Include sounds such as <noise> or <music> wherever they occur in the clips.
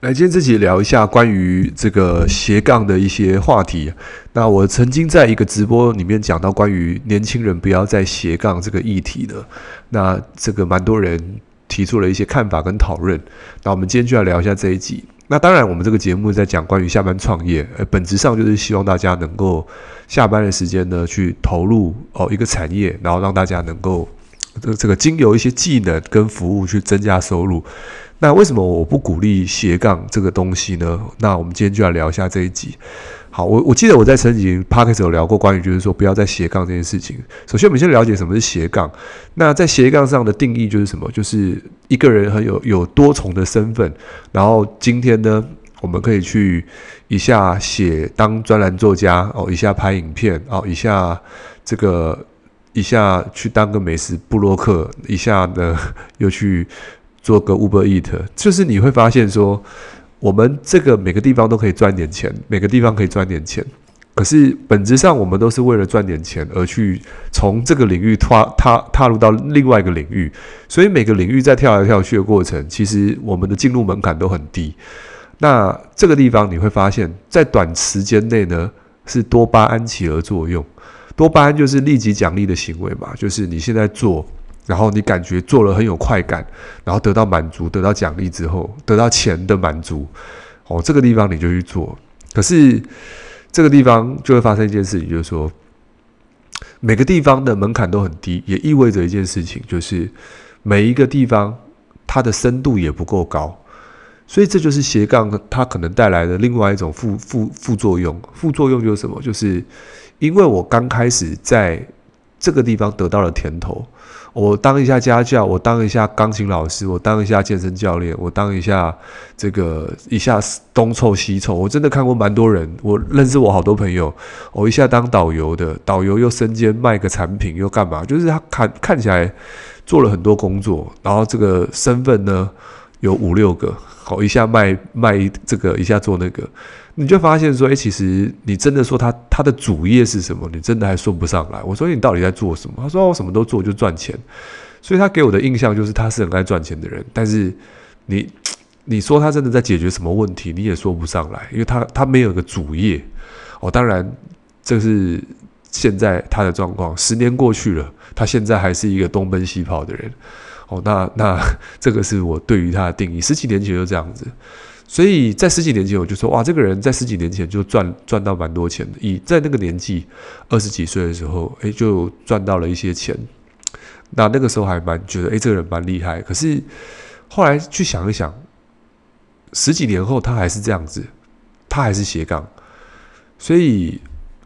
来，今天这集聊一下关于这个斜杠的一些话题。那我曾经在一个直播里面讲到关于年轻人不要再斜杠这个议题的，那这个蛮多人提出了一些看法跟讨论。那我们今天就来聊一下这一集。那当然，我们这个节目在讲关于下班创业，呃，本质上就是希望大家能够下班的时间呢去投入哦一个产业，然后让大家能够这这个经由一些技能跟服务去增加收入。那为什么我不鼓励斜杠这个东西呢？那我们今天就来聊一下这一集。好，我我记得我在曾经 podcast 有聊过关于就是说不要再斜杠这件事情。首先，我们先了解什么是斜杠。那在斜杠上的定义就是什么？就是一个人很有有多重的身份。然后今天呢，我们可以去一下写当专栏作家哦，一下拍影片哦，一下这个一下去当个美食布洛克，一下呢 <laughs> 又去。做个 Uber Eat，就是你会发现说，我们这个每个地方都可以赚点钱，每个地方可以赚点钱。可是本质上，我们都是为了赚点钱而去从这个领域踏踏踏入到另外一个领域。所以每个领域在跳来跳去的过程，其实我们的进入门槛都很低。那这个地方你会发现，在短时间内呢，是多巴胺起而作用。多巴胺就是立即奖励的行为嘛，就是你现在做。然后你感觉做了很有快感，然后得到满足，得到奖励之后，得到钱的满足，哦，这个地方你就去做。可是这个地方就会发生一件事情，就是说每个地方的门槛都很低，也意味着一件事情，就是每一个地方它的深度也不够高。所以这就是斜杠它可能带来的另外一种副副副作用。副作用就是什么？就是因为我刚开始在这个地方得到了甜头。我当一下家教，我当一下钢琴老师，我当一下健身教练，我当一下这个一下东凑西凑。我真的看过蛮多人，我认识我好多朋友，我一下当导游的，导游又身兼卖个产品又干嘛？就是他看看起来做了很多工作，然后这个身份呢有五六个，好一下卖卖这个，一下做那个。你就发现说，诶，其实你真的说他他的主业是什么？你真的还说不上来。我说你到底在做什么？他说我什么都做，就赚钱。所以他给我的印象就是他是很爱赚钱的人。但是你你说他真的在解决什么问题，你也说不上来，因为他他没有个主业。哦，当然这是现在他的状况。十年过去了，他现在还是一个东奔西跑的人。哦，那那 <laughs> 这个是我对于他的定义。十几年前就这样子。所以在十几年前，我就说哇，这个人在十几年前就赚赚到蛮多钱的。以在那个年纪，二十几岁的时候，诶，就赚到了一些钱。那那个时候还蛮觉得，诶，这个人蛮厉害。可是后来去想一想，十几年后他还是这样子，他还是斜杠。所以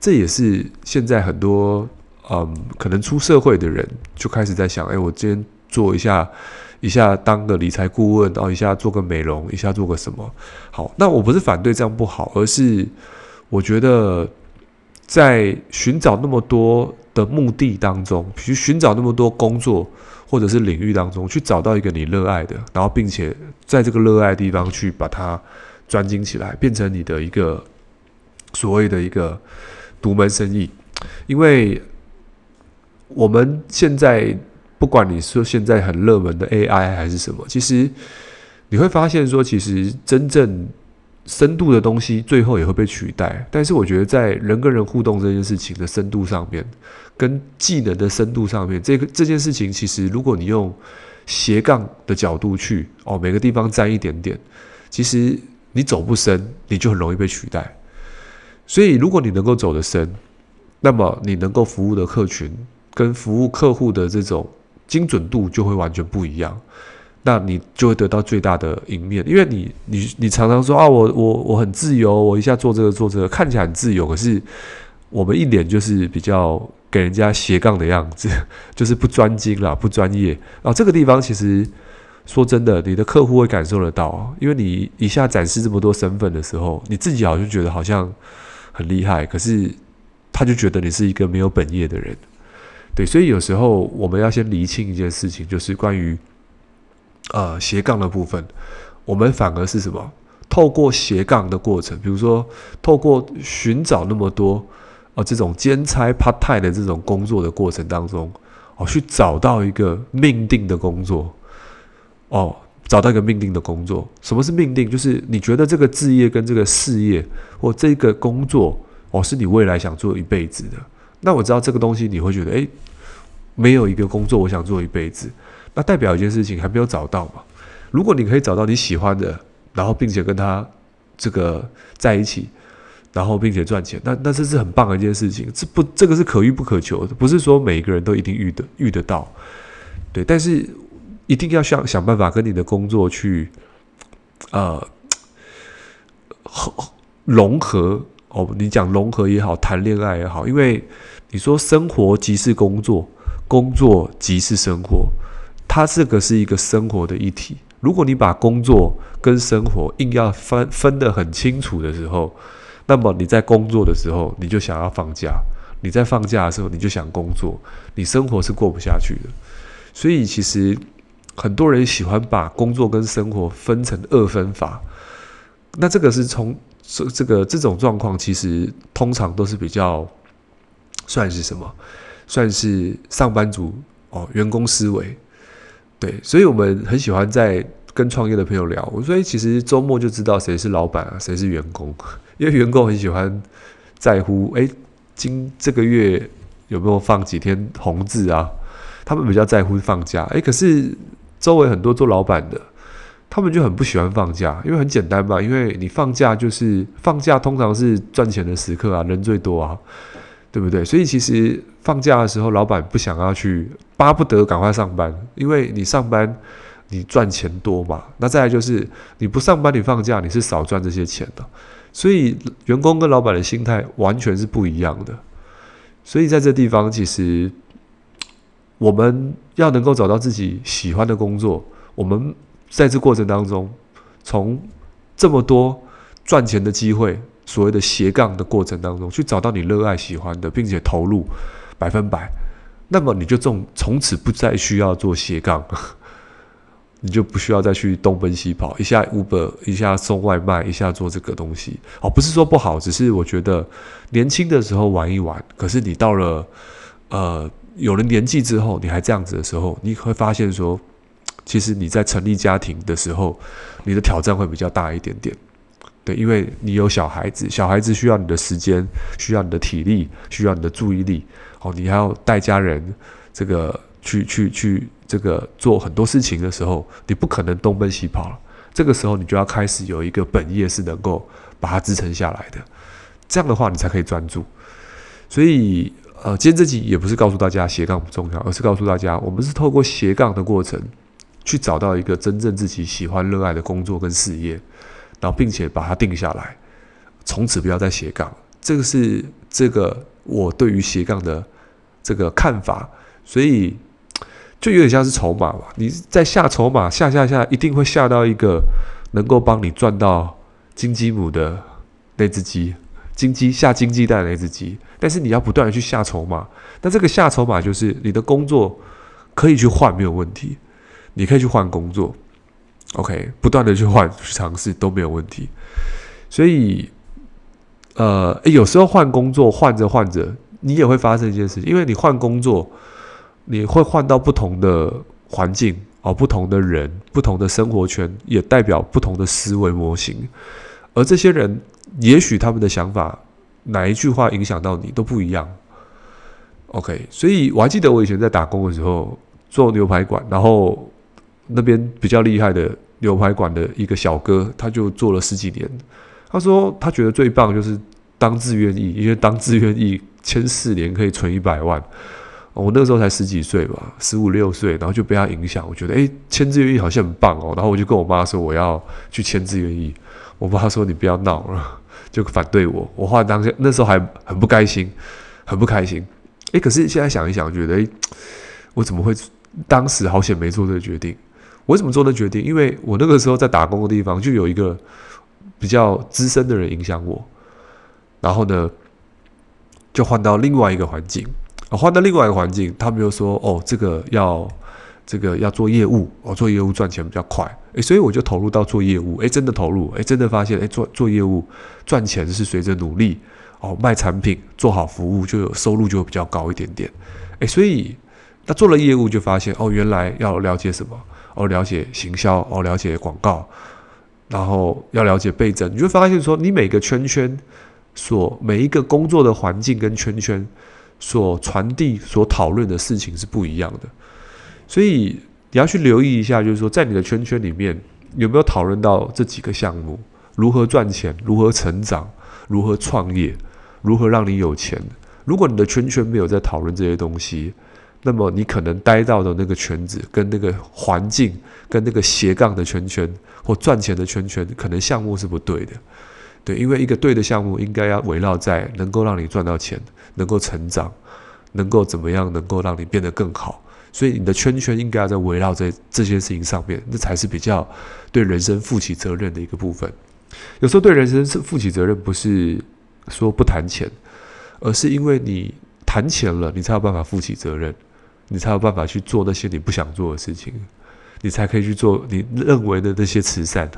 这也是现在很多嗯，可能出社会的人就开始在想，诶，我今天做一下。一下当个理财顾问，然后一下做个美容，一下做个什么？好，那我不是反对这样不好，而是我觉得在寻找那么多的目的当中，比如寻找那么多工作或者是领域当中，去找到一个你热爱的，然后并且在这个热爱的地方去把它专精起来，变成你的一个所谓的一个独门生意，因为我们现在。不管你说现在很热门的 AI 还是什么，其实你会发现说，其实真正深度的东西最后也会被取代。但是我觉得在人跟人互动这件事情的深度上面，跟技能的深度上面，这个这件事情其实如果你用斜杠的角度去哦，每个地方沾一点点，其实你走不深，你就很容易被取代。所以如果你能够走得深，那么你能够服务的客群跟服务客户的这种。精准度就会完全不一样，那你就会得到最大的赢面，因为你你你常常说啊，我我我很自由，我一下做这个做这个，看起来很自由，可是我们一脸就是比较给人家斜杠的样子，<laughs> 就是不专精啦，不专业。啊这个地方其实说真的，你的客户会感受得到，因为你一下展示这么多身份的时候，你自己好像觉得好像很厉害，可是他就觉得你是一个没有本业的人。对，所以有时候我们要先厘清一件事情，就是关于呃斜杠的部分，我们反而是什么？透过斜杠的过程，比如说透过寻找那么多呃这种兼差 part time 的这种工作的过程当中，哦，去找到一个命定的工作，哦，找到一个命定的工作。什么是命定？就是你觉得这个志业跟这个事业或这个工作哦，是你未来想做一辈子的。那我知道这个东西，你会觉得，诶，没有一个工作我想做一辈子，那代表一件事情还没有找到嘛。如果你可以找到你喜欢的，然后并且跟他这个在一起，然后并且赚钱，那那这是很棒的一件事情。这不，这个是可遇不可求的，不是说每一个人都一定遇得遇得到。对，但是一定要想想办法跟你的工作去，呃，<coughs> 融合哦。你讲融合也好，谈恋爱也好，因为你说生活即是工作，工作即是生活，它这个是一个生活的一体。如果你把工作跟生活硬要分分得很清楚的时候，那么你在工作的时候你就想要放假，你在放假的时候你就想工作，你生活是过不下去的。所以其实很多人喜欢把工作跟生活分成二分法，那这个是从这这个这种状况，其实通常都是比较算是什么？算是上班族哦，员工思维。对，所以我们很喜欢在跟创业的朋友聊。我说，其实周末就知道谁是老板啊，谁是员工，<laughs> 因为员工很喜欢在乎，哎，今这个月有没有放几天红字啊？他们比较在乎放假，哎，可是周围很多做老板的，他们就很不喜欢放假，因为很简单嘛，因为你放假就是放假，通常是赚钱的时刻啊，人最多啊。对不对？所以其实放假的时候，老板不想要去，巴不得赶快上班，因为你上班你赚钱多嘛。那再来就是你不上班，你放假你是少赚这些钱的。所以员工跟老板的心态完全是不一样的。所以在这地方，其实我们要能够找到自己喜欢的工作，我们在这过程当中，从这么多赚钱的机会。所谓的斜杠的过程当中，去找到你热爱、喜欢的，并且投入百分百，那么你就从从此不再需要做斜杠，<laughs> 你就不需要再去东奔西跑，一下 Uber，一下送外卖，一下做这个东西。哦，不是说不好，只是我觉得年轻的时候玩一玩，可是你到了呃有了年纪之后，你还这样子的时候，你会发现说，其实你在成立家庭的时候，你的挑战会比较大一点点。对，因为你有小孩子，小孩子需要你的时间，需要你的体力，需要你的注意力。哦，你还要带家人，这个去去去，这个做很多事情的时候，你不可能东奔西跑了。这个时候，你就要开始有一个本业是能够把它支撑下来的。这样的话，你才可以专注。所以，呃，今天这集也不是告诉大家斜杠不重要，而是告诉大家，我们是透过斜杠的过程，去找到一个真正自己喜欢、热爱的工作跟事业。然后，并且把它定下来，从此不要再斜杠。这个是这个我对于斜杠的这个看法，所以就有点像是筹码吧。你在下筹码，下下下，一定会下到一个能够帮你赚到金鸡母的那只鸡，金鸡下金鸡蛋的那只鸡。但是你要不断的去下筹码，那这个下筹码就是你的工作可以去换，没有问题，你可以去换工作。OK，不断的去换去尝试都没有问题，所以，呃，有时候换工作换着换着，你也会发生一件事情，因为你换工作，你会换到不同的环境哦，不同的人，不同的生活圈，也代表不同的思维模型，而这些人也许他们的想法，哪一句话影响到你都不一样。OK，所以我还记得我以前在打工的时候做牛排馆，然后。那边比较厉害的牛排馆的一个小哥，他就做了十几年。他说他觉得最棒就是当志愿役，因为当志愿役签四年可以存一百万。我那个时候才十几岁吧，十五六岁，然后就被他影响，我觉得诶，签志愿役好像很棒哦。然后我就跟我妈说我要去签志愿役。我妈说你不要闹了，<laughs> 就反对我。我后来当下那时候还很不开心，很不开心。诶，可是现在想一想，觉得诶，我怎么会当时好险没做这个决定？我为什么做的决定？因为我那个时候在打工的地方，就有一个比较资深的人影响我，然后呢，就换到另外一个环境，换到另外一个环境，他们又说：“哦，这个要这个要做业务，哦，做业务赚钱比较快。”诶，所以我就投入到做业务，诶，真的投入，诶，真的发现，诶，做做业务赚钱是随着努力，哦，卖产品做好服务就有收入就会比较高一点点，诶，所以他做了业务就发现，哦，原来要了解什么。哦，了解行销，哦，了解广告，然后要了解倍增，你就会发现说，你每个圈圈所每一个工作的环境跟圈圈所传递、所讨论的事情是不一样的，所以你要去留意一下，就是说，在你的圈圈里面有没有讨论到这几个项目：如何赚钱，如何成长，如何创业，如何让你有钱。如果你的圈圈没有在讨论这些东西，那么你可能待到的那个圈子，跟那个环境，跟那个斜杠的圈圈或赚钱的圈圈，可能项目是不对的。对，因为一个对的项目应该要围绕在能够让你赚到钱，能够成长，能够怎么样，能够让你变得更好。所以你的圈圈应该要在围绕在这些事情上面，那才是比较对人生负起责任的一个部分。有时候对人生是负起责任，不是说不谈钱，而是因为你谈钱了，你才有办法负起责任。你才有办法去做那些你不想做的事情，你才可以去做你认为的那些慈善。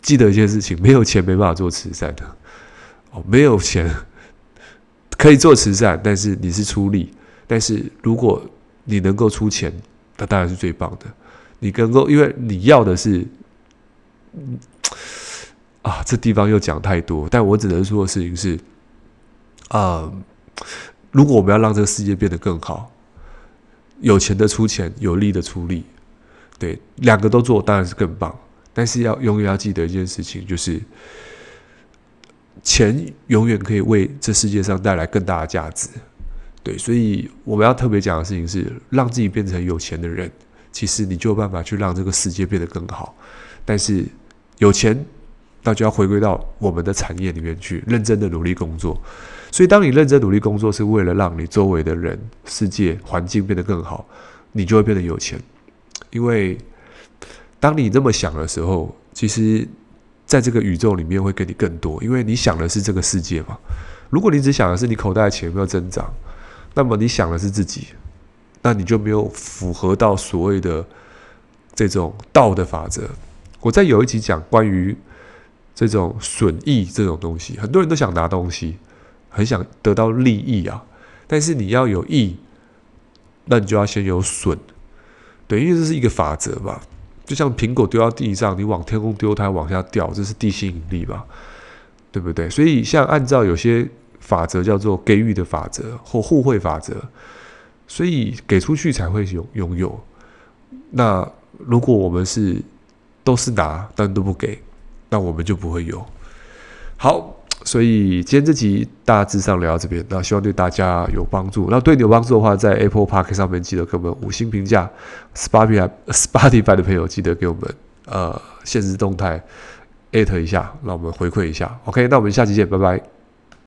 记得一件事情：没有钱没办法做慈善的。哦，没有钱可以做慈善，但是你是出力。但是如果你能够出钱，那当然是最棒的。你能够，因为你要的是，啊，这地方又讲太多。但我只能说的事情是，啊，如果我们要让这个世界变得更好。有钱的出钱，有力的出力，对，两个都做当然是更棒。但是要永远要记得一件事情，就是钱永远可以为这世界上带来更大的价值。对，所以我们要特别讲的事情是，让自己变成有钱的人，其实你就有办法去让这个世界变得更好。但是有钱，那就要回归到我们的产业里面去，认真的努力工作。所以，当你认真努力工作，是为了让你周围的人、世界、环境变得更好，你就会变得有钱。因为当你这么想的时候，其实在这个宇宙里面会给你更多，因为你想的是这个世界嘛。如果你只想的是你口袋的钱有没有增长，那么你想的是自己，那你就没有符合到所谓的这种道的法则。我在有一集讲关于这种损益这种东西，很多人都想拿东西。很想得到利益啊，但是你要有益，那你就要先有损，对，因为这是一个法则吧。就像苹果丢到地上，你往天空丢，它往下掉，这是地心引力吧，对不对？所以，像按照有些法则叫做给予的法则或互惠法则，所以给出去才会有拥有。那如果我们是都是拿，但都不给，那我们就不会有。好。所以今天这集大致上聊到这边，那希望对大家有帮助。那对你有帮助的话，在 Apple Park 上面记得给我们五星评价，Spotify <laughs> Spotify 的朋友记得给我们呃现实动态艾特一下，让我们回馈一下。OK，那我们下期见，拜拜。